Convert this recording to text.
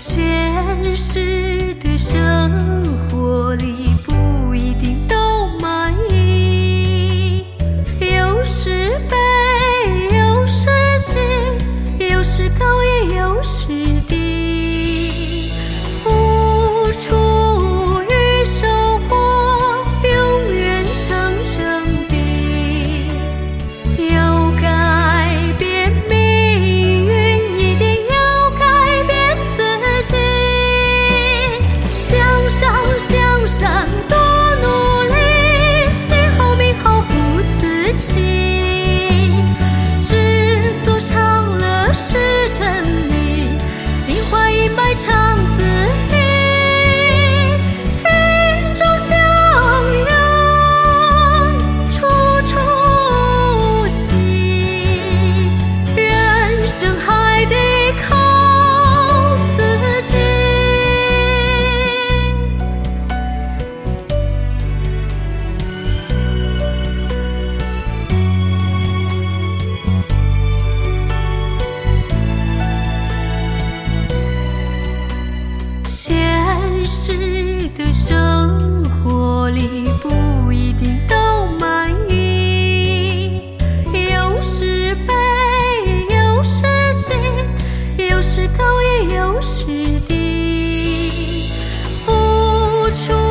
现实的生活里实的，生活里不一定都满意，有时悲，有时喜，有时高，也有时低。付出。